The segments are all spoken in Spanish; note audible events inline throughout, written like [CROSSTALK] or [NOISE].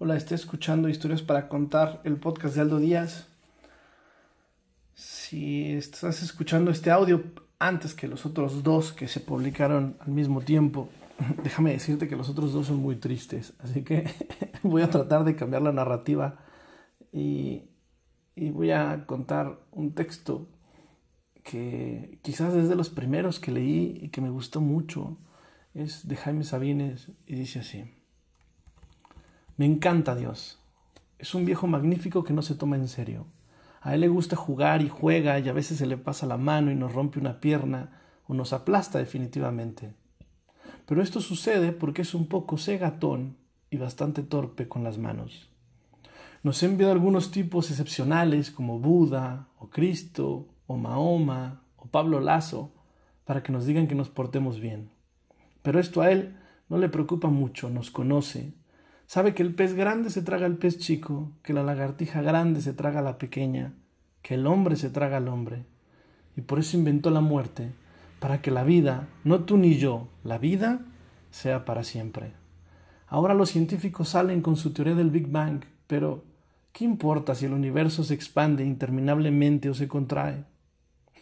Hola, estoy escuchando Historias para Contar, el podcast de Aldo Díaz. Si estás escuchando este audio antes que los otros dos que se publicaron al mismo tiempo, [LAUGHS] déjame decirte que los otros dos son muy tristes, así que [LAUGHS] voy a tratar de cambiar la narrativa y, y voy a contar un texto que quizás es de los primeros que leí y que me gustó mucho. Es de Jaime Sabines y dice así. Me encanta Dios. Es un viejo magnífico que no se toma en serio. A él le gusta jugar y juega y a veces se le pasa la mano y nos rompe una pierna o nos aplasta definitivamente. Pero esto sucede porque es un poco cegatón y bastante torpe con las manos. Nos ha enviado algunos tipos excepcionales como Buda o Cristo o Mahoma o Pablo Lazo para que nos digan que nos portemos bien. Pero esto a él no le preocupa mucho, nos conoce, Sabe que el pez grande se traga al pez chico, que la lagartija grande se traga a la pequeña, que el hombre se traga al hombre. Y por eso inventó la muerte, para que la vida, no tú ni yo, la vida, sea para siempre. Ahora los científicos salen con su teoría del Big Bang, pero ¿qué importa si el universo se expande interminablemente o se contrae?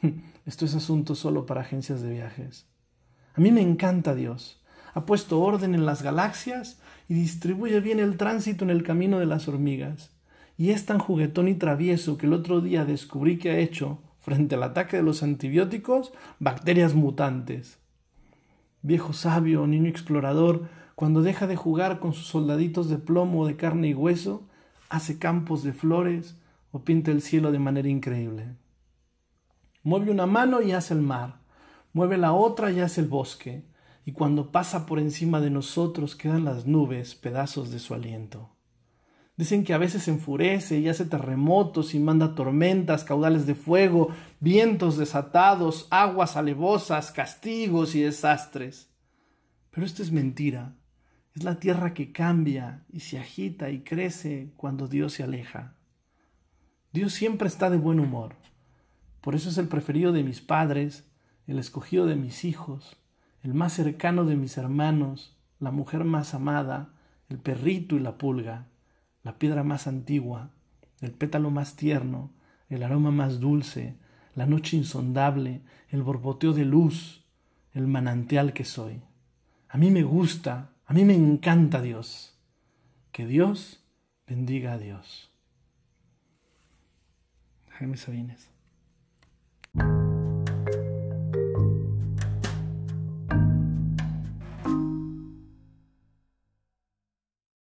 [LAUGHS] Esto es asunto solo para agencias de viajes. A mí me encanta Dios ha puesto orden en las galaxias y distribuye bien el tránsito en el camino de las hormigas. Y es tan juguetón y travieso que el otro día descubrí que ha hecho, frente al ataque de los antibióticos, bacterias mutantes. Viejo sabio, niño explorador, cuando deja de jugar con sus soldaditos de plomo de carne y hueso, hace campos de flores o pinta el cielo de manera increíble. Mueve una mano y hace el mar, mueve la otra y hace el bosque, y cuando pasa por encima de nosotros quedan las nubes, pedazos de su aliento. Dicen que a veces enfurece y hace terremotos y manda tormentas, caudales de fuego, vientos desatados, aguas alevosas, castigos y desastres. Pero esto es mentira. Es la tierra que cambia y se agita y crece cuando Dios se aleja. Dios siempre está de buen humor. Por eso es el preferido de mis padres, el escogido de mis hijos, el más cercano de mis hermanos, la mujer más amada, el perrito y la pulga, la piedra más antigua, el pétalo más tierno, el aroma más dulce, la noche insondable, el borboteo de luz, el manantial que soy. A mí me gusta, a mí me encanta Dios. Que Dios bendiga a Dios. Jaime Sabines.